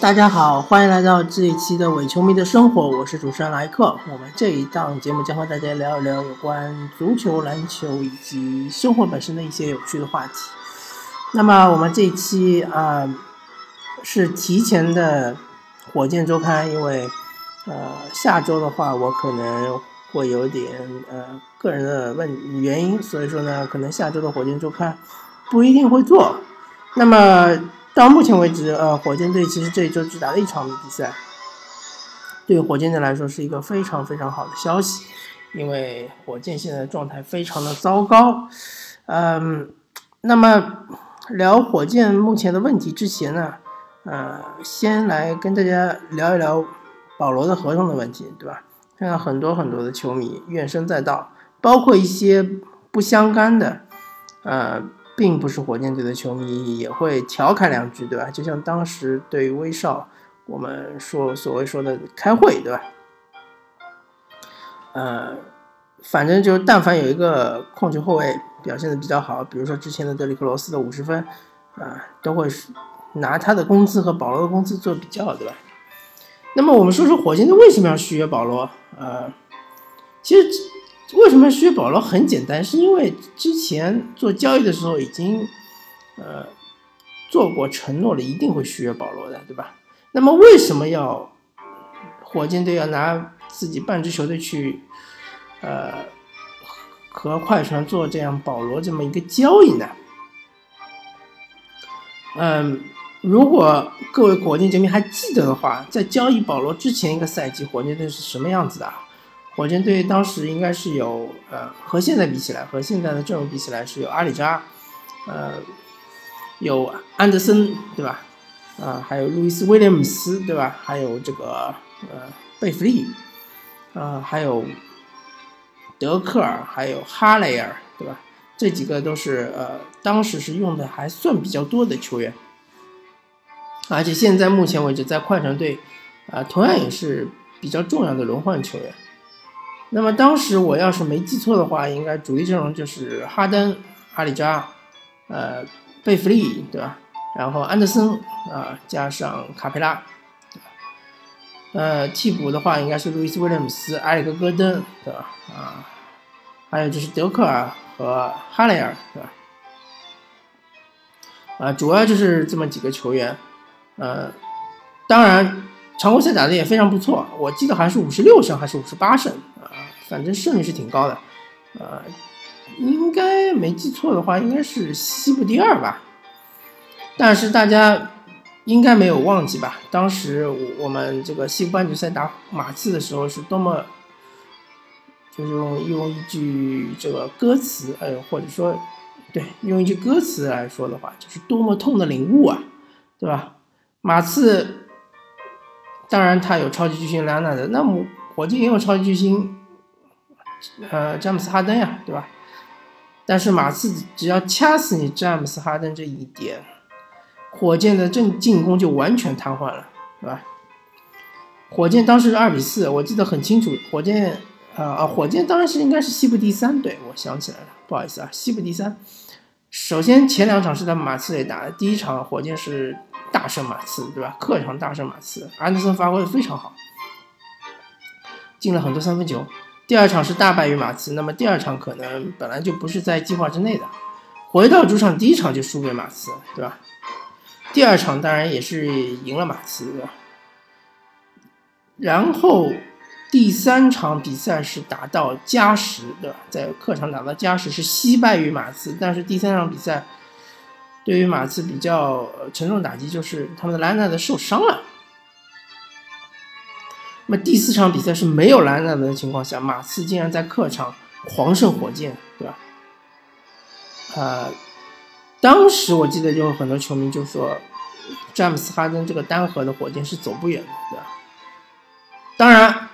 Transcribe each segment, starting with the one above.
大家好，欢迎来到这一期的伪球迷的生活，我是主持人莱克。我们这一档节目将和大家聊一聊有关足球、篮球以及生活本身的一些有趣的话题。那么我们这一期啊是提前的火箭周刊，因为呃下周的话我可能会有点呃个人的问原因，所以说呢可能下周的火箭周刊不一定会做。那么。到目前为止，呃，火箭队其实这一周只打了一场比赛，对火箭队来说是一个非常非常好的消息，因为火箭现在状态非常的糟糕。嗯，那么聊火箭目前的问题之前呢，呃，先来跟大家聊一聊保罗的合同的问题，对吧？看到很多很多的球迷怨声载道，包括一些不相干的，呃。并不是火箭队的球迷也会调侃两句，对吧？就像当时对于威少，我们说所谓说的开会，对吧？呃，反正就是但凡有一个控球后卫表现的比较好，比如说之前的德里克罗斯的五十分，啊，都会拿他的工资和保罗的工资做比较，对吧？那么我们说说火箭队为什么要续约保罗？呃，其实。为什么续约保罗很简单？是因为之前做交易的时候已经，呃，做过承诺了，一定会续约保罗的，对吧？那么为什么要火箭队要拿自己半支球队去，呃，和快船做这样保罗这么一个交易呢？嗯，如果各位火箭球迷还记得的话，在交易保罗之前一个赛季，火箭队是什么样子的？火箭队当时应该是有，呃，和现在比起来，和现在的阵容比起来是有阿里扎，呃，有安德森，对吧？啊，还有路易斯威廉姆斯，对吧？还有这个，呃，贝弗利，啊，还有德克尔，还有哈雷尔，对吧？这几个都是，呃，当时是用的还算比较多的球员，而且现在目前为止在快船队，啊，同样也是比较重要的轮换球员。那么当时我要是没记错的话，应该主力阵容就是哈登、阿里扎、呃贝弗利，对吧？然后安德森啊，加上卡佩拉，呃替补的话应该是路易斯威廉姆斯、埃里克戈登，对吧？啊，还有就是德克尔和哈雷尔，对吧？啊，主要就是这么几个球员，呃，当然常规赛打的也非常不错，我记得还是五十六胜还是五十八胜啊。反正胜率是挺高的，呃，应该没记错的话，应该是西部第二吧。但是大家应该没有忘记吧？当时我们这个西部半决赛打马刺的时候，是多么，就是用用一句这个歌词，哎，或者说，对，用一句歌词来说的话，就是多么痛的领悟啊，对吧？马刺，当然他有超级巨星莱昂纳德，那么火箭也有超级巨星。呃，詹姆斯哈登呀，对吧？但是马刺只要掐死你詹姆斯哈登这一点，火箭的正进攻就完全瘫痪了，对吧？火箭当时是二比四，我记得很清楚。火箭，啊啊，火箭当时应该是西部第三，对我想起来了，不好意思啊，西部第三。首先前两场是在马刺队打的，第一场火箭是大胜马刺，对吧？客场大胜马刺，安德森发挥的非常好，进了很多三分球。第二场是大败于马刺，那么第二场可能本来就不是在计划之内的。回到主场，第一场就输给马刺，对吧？第二场当然也是赢了马刺，对吧？然后第三场比赛是打到加时，对吧？在客场打到加时是惜败于马刺，但是第三场比赛对于马刺比较沉重打击就是他们的莱纳德受伤了。那么第四场比赛是没有兰纳德的情况下，马刺竟然在客场狂胜火箭，对吧？呃，当时我记得就有很多球迷就说，詹姆斯哈登这个单核的火箭是走不远的，对吧？当然，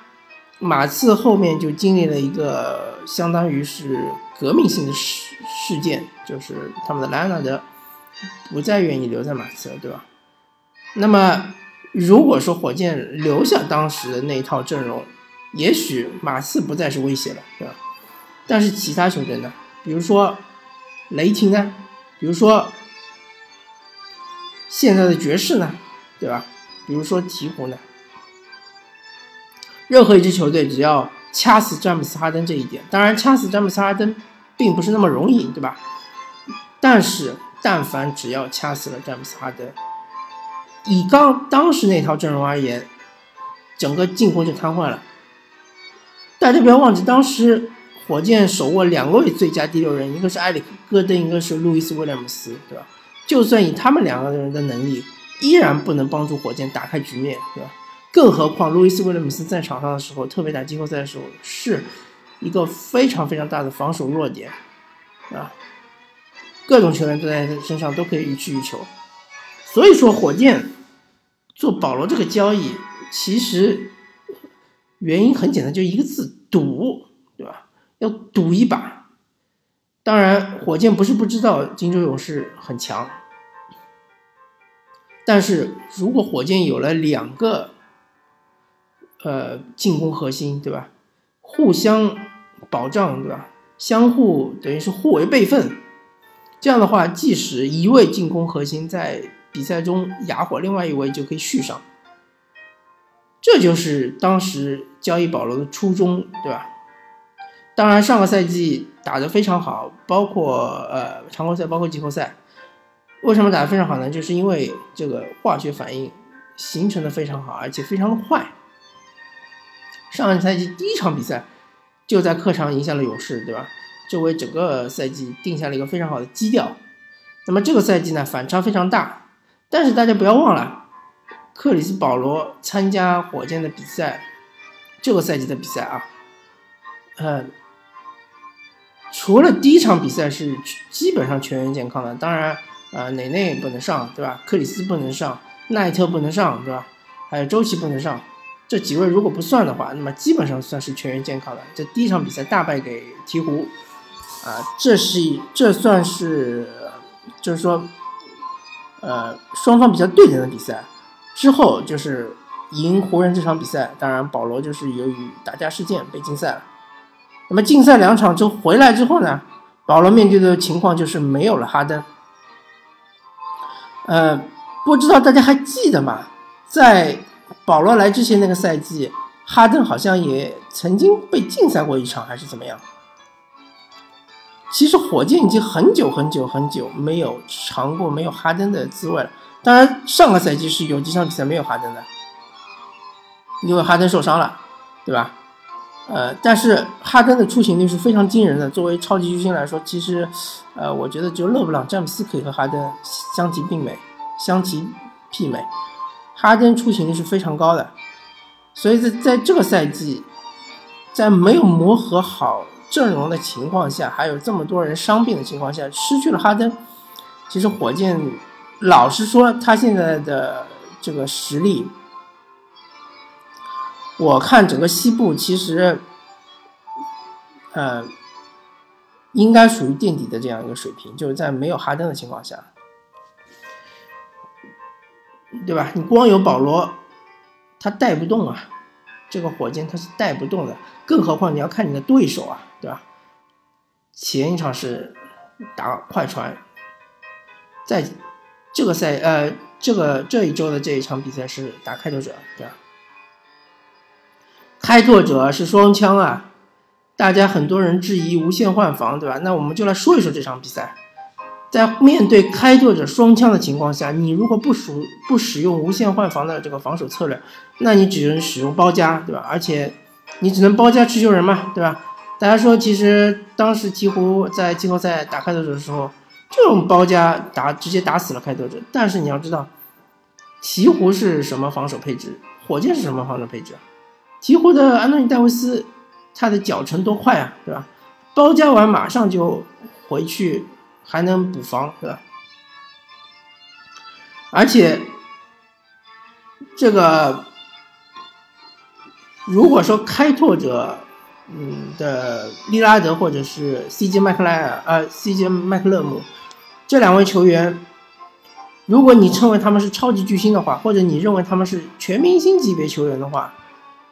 马刺后面就经历了一个相当于是革命性的事事件，就是他们的兰纳德不再愿意留在马刺了，对吧？那么。如果说火箭留下当时的那一套阵容，也许马刺不再是威胁了，对吧？但是其他球队呢？比如说雷霆呢？比如说现在的爵士呢？对吧？比如说鹈鹕呢，任何一支球队只要掐死詹姆斯哈登这一点，当然掐死詹姆斯哈登并不是那么容易，对吧？但是但凡只要掐死了詹姆斯哈登，以刚当时那套阵容而言，整个进攻就瘫痪了。大家不要忘记，当时火箭手握两位最佳第六人，一个是埃里克·戈登，一个是路易斯·威廉姆斯，对吧？就算以他们两个人的能力，依然不能帮助火箭打开局面，对吧？更何况路易斯·威廉姆斯在场上的时候，特别打季后赛的时候，是一个非常非常大的防守弱点，啊，各种球员都在他身上都可以予取予求。所以说，火箭做保罗这个交易，其实原因很简单，就一个字：赌，对吧？要赌一把。当然，火箭不是不知道金州勇士很强，但是如果火箭有了两个。呃，进攻核心对吧？互相保障对吧？相互等于是互为备份。这样的话，即使一位进攻核心在比赛中哑火，另外一位就可以续上。这就是当时交易保罗的初衷，对吧？当然，上个赛季打得非常好，包括呃常规赛，包括季后赛。为什么打得非常好呢？就是因为这个化学反应形成的非常好，而且非常快。上个赛季第一场比赛就在客场赢下了勇士，对吧？这为整个赛季定下了一个非常好的基调。那么这个赛季呢，反差非常大。但是大家不要忘了，克里斯保罗参加火箭的比赛，这个赛季的比赛啊，呃，除了第一场比赛是基本上全员健康的，当然，呃，内内不能上，对吧？克里斯不能上，奈特不能上，对吧？还有周琦不能上。这几位如果不算的话，那么基本上算是全员健康的。这第一场比赛大败给鹈鹕，啊，这是这算是就是说，呃，双方比较对等的比赛。之后就是赢湖人这场比赛，当然保罗就是由于打架事件被禁赛了。那么禁赛两场之后回来之后呢，保罗面对的情况就是没有了哈登。呃，不知道大家还记得吗？在保罗来之前那个赛季，哈登好像也曾经被禁赛过一场，还是怎么样？其实火箭已经很久很久很久没有尝过没有哈登的滋味了。当然，上个赛季是有几场比赛没有哈登的，因为哈登受伤了，对吧？呃，但是哈登的出勤率是非常惊人的。作为超级巨星来说，其实，呃，我觉得就勒布朗、詹姆斯可以和哈登相提并美、相提媲美。哈登出勤率是非常高的，所以在在这个赛季，在没有磨合好阵容的情况下，还有这么多人伤病的情况下，失去了哈登，其实火箭老实说，他现在的这个实力，我看整个西部其实，呃，应该属于垫底的这样一个水平，就是在没有哈登的情况下。对吧？你光有保罗，他带不动啊。这个火箭他是带不动的，更何况你要看你的对手啊，对吧？前一场是打快船，在这个赛呃这个这一周的这一场比赛是打开拓者，对吧？开拓者是双枪啊，大家很多人质疑无限换防，对吧？那我们就来说一说这场比赛。在面对开拓者双枪的情况下，你如果不属不使用无限换防的这个防守策略，那你只能使用包夹，对吧？而且你只能包夹持球人嘛，对吧？大家说，其实当时鹈鹕在季后赛打开拓者的时候，这种包夹打直接打死了开拓者。但是你要知道，鹈鹕是什么防守配置？火箭是什么防守配置啊？鹈鹕的安东尼戴维斯，他的脚程多快啊，对吧？包夹完马上就回去。还能补防，对吧？而且，这个如果说开拓者，嗯的利拉德或者是 CJ 麦克莱尔，呃，CJ 麦克勒姆这两位球员，如果你称为他们是超级巨星的话，或者你认为他们是全明星级别球员的话，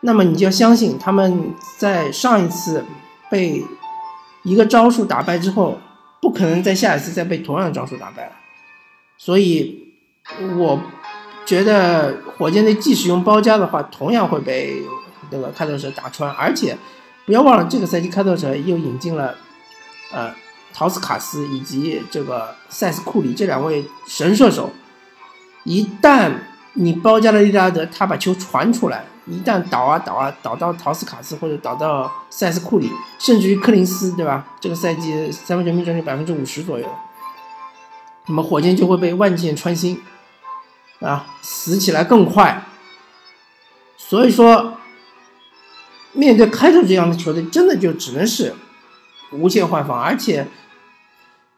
那么你就要相信他们在上一次被一个招数打败之后。不可能在下一次再被同样的招数打败了，所以我觉得火箭队即使用包夹的话，同样会被那个开拓者打穿。而且不要忘了，这个赛季开拓者又引进了呃陶斯卡斯以及这个塞斯库里这两位神射手。一旦你包夹了利拉德，他把球传出来，一旦倒啊倒啊倒到陶斯卡斯或者倒到塞斯库里，甚至于柯林斯，对吧？这个赛季三分球命中率百分之五十左右，那么火箭就会被万箭穿心。啊，死起来更快。所以说，面对开拓这样的球队，真的就只能是无限换防。而且，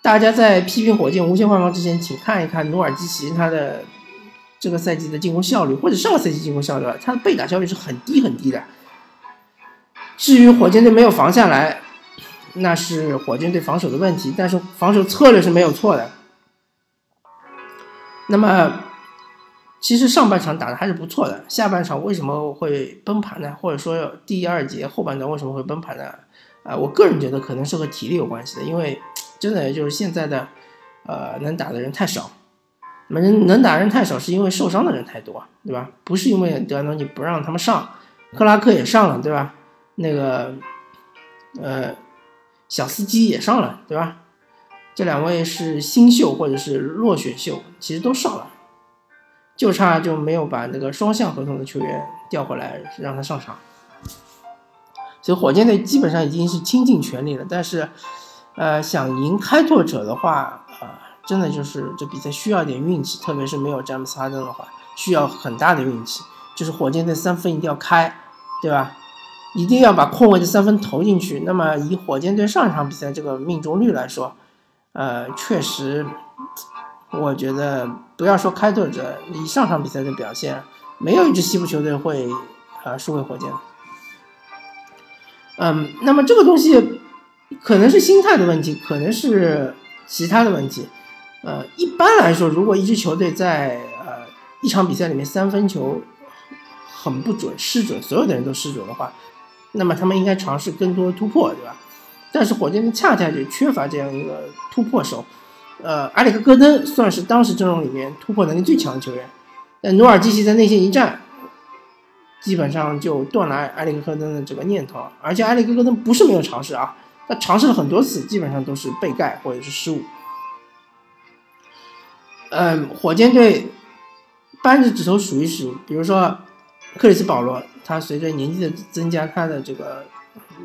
大家在批评火箭无限换防之前，请看一看努尔基奇他的这个赛季的进攻效率，或者上个赛季进攻效率，他的被打效率是很低很低的。至于火箭队没有防下来，那是火箭队防守的问题，但是防守策略是没有错的。那么。其实上半场打的还是不错的，下半场为什么会崩盘呢？或者说第二节后半段为什么会崩盘呢？啊，我个人觉得可能是和体力有关系的，因为 真的就是现在的，呃，能打的人太少，能能打人太少是因为受伤的人太多，对吧？不是因为德安东尼不让他们上，克拉克也上了，对吧？那个，呃，小司机也上了，对吧？这两位是新秀或者是落选秀，其实都上了。就差就没有把那个双向合同的球员调回来让他上场，所以火箭队基本上已经是倾尽全力了。但是，呃，想赢开拓者的话，呃，真的就是这比赛需要点运气，特别是没有詹姆斯哈登的话，需要很大的运气。就是火箭队三分一定要开，对吧？一定要把空位的三分投进去。那么以火箭队上一场比赛这个命中率来说，呃，确实。我觉得不要说开拓者，以上场比赛的表现，没有一支西部球队会啊输给火箭。嗯，那么这个东西可能是心态的问题，可能是其他的问题。呃，一般来说，如果一支球队在呃一场比赛里面三分球很不准、失准，所有的人都失准的话，那么他们应该尝试更多突破，对吧？但是火箭队恰恰就缺乏这样一个突破手。呃，埃里克·戈登算是当时阵容里面突破能力最强的球员，但努尔基奇在内线一战，基本上就断了埃里克·戈登的这个念头。而且埃里克·戈登不是没有尝试啊，他尝试了很多次，基本上都是被盖或者是失误。嗯，火箭队扳着指头数一数，比如说克里斯·保罗，他随着年纪的增加，他的这个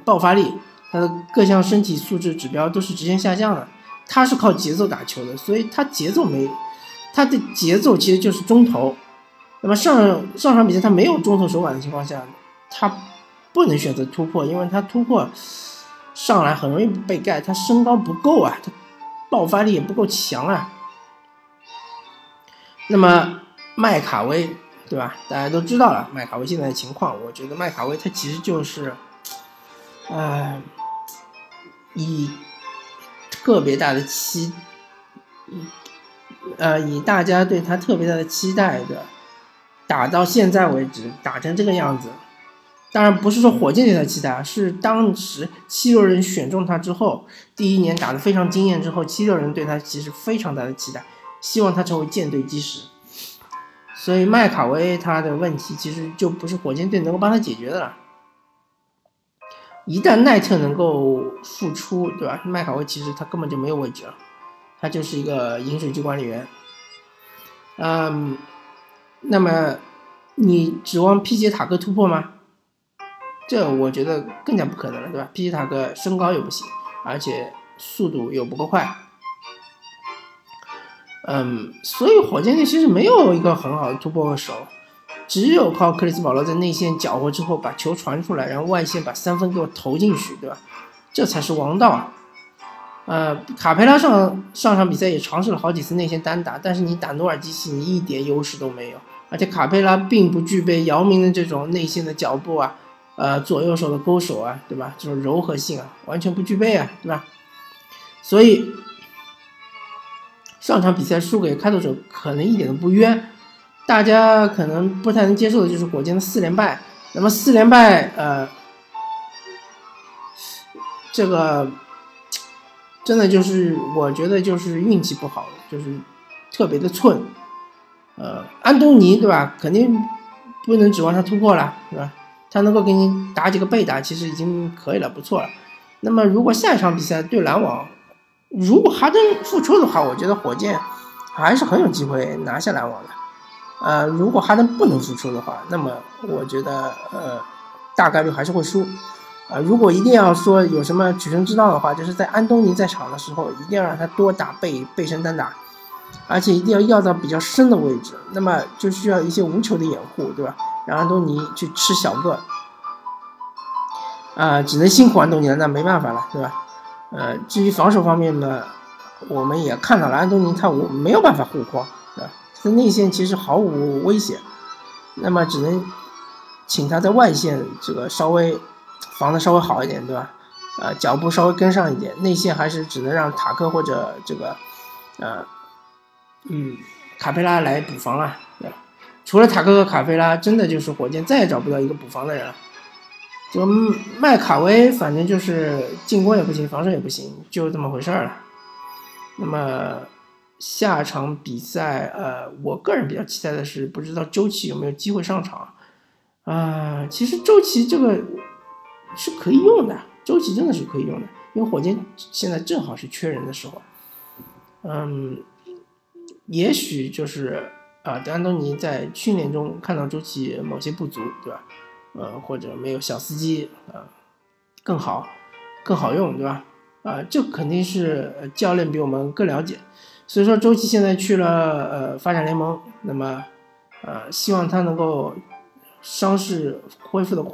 爆发力，他的各项身体素质指标都是直线下降的。他是靠节奏打球的，所以他节奏没，他的节奏其实就是中投。那么上上场比赛他没有中投手感的情况下，他不能选择突破，因为他突破上来很容易被盖，他身高不够啊，他爆发力也不够强啊。那么麦卡威，对吧？大家都知道了麦卡威现在的情况，我觉得麦卡威他其实就是，呃，以。特别大的期，呃，以大家对他特别大的期待的，打到现在为止，打成这个样子，当然不是说火箭对他期待，是当时七六人选中他之后，第一年打得非常惊艳之后，七六人对他其实非常大的期待，希望他成为舰队基石。所以麦卡威他的问题其实就不是火箭队能够帮他解决的了。一旦奈特能够复出，对吧？麦卡威其实他根本就没有位置了，他就是一个饮水机管理员。嗯，那么你指望皮杰塔克突破吗？这我觉得更加不可能了，对吧？皮杰塔克身高又不行，而且速度又不够快。嗯，所以火箭队其实没有一个很好的突破手。只有靠克里斯保罗在内线搅和之后把球传出来，然后外线把三分给我投进去，对吧？这才是王道啊！呃，卡佩拉上上场比赛也尝试了好几次内线单打，但是你打努尔基奇，你一点优势都没有。而且卡佩拉并不具备姚明的这种内线的脚步啊，呃，左右手的勾手啊，对吧？这种柔和性啊，完全不具备啊，对吧？所以上场比赛输给开拓者可能一点都不冤。大家可能不太能接受的就是火箭的四连败。那么四连败，呃，这个真的就是我觉得就是运气不好，就是特别的寸。呃，安东尼对吧？肯定不能指望他突破了，对吧？他能够给你打几个背打，其实已经可以了，不错了。那么如果下一场比赛对篮网，如果哈登复出的话，我觉得火箭还是很有机会拿下篮网的。呃，如果哈登不能复出的话，那么我觉得呃大概率还是会输。啊，如果一定要说有什么取胜之道的话，就是在安东尼在场的时候，一定要让他多打背背身单打，而且一定要要到比较深的位置，那么就需要一些无球的掩护，对吧？让安东尼去吃小个，啊，只能辛苦安东尼了，那没办法了，对吧？呃，至于防守方面呢，我们也看到了安东尼他我没有办法护框，对吧？他内线其实毫无威胁，那么只能请他在外线这个稍微。防的稍微好一点，对吧？呃，脚步稍微跟上一点，内线还是只能让塔克或者这个，呃，嗯，卡佩拉来补防了，对吧？除了塔克和卡佩拉，真的就是火箭再也找不到一个补防的人了。就麦卡威，反正就是进攻也不行，防守也不行，就这么回事儿了。那么下场比赛，呃，我个人比较期待的是，不知道周琦有没有机会上场啊？其实周琦这个。是可以用的，周琦真的是可以用的，因为火箭现在正好是缺人的时候。嗯，也许就是啊，德安东尼在训练中看到周琦某些不足，对吧？呃，或者没有小司机啊更好，更好用，对吧？啊，这肯定是教练比我们更了解。所以说，周琦现在去了呃发展联盟，那么呃，希望他能够伤势恢复的。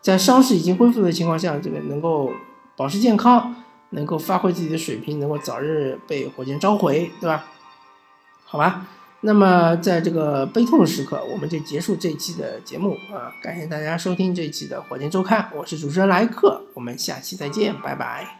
在伤势已经恢复的情况下，这个能够保持健康，能够发挥自己的水平，能够早日被火箭召回，对吧？好吧，那么在这个悲痛的时刻，我们就结束这一期的节目啊！感谢大家收听这一期的火箭周刊，我是主持人莱克，我们下期再见，拜拜。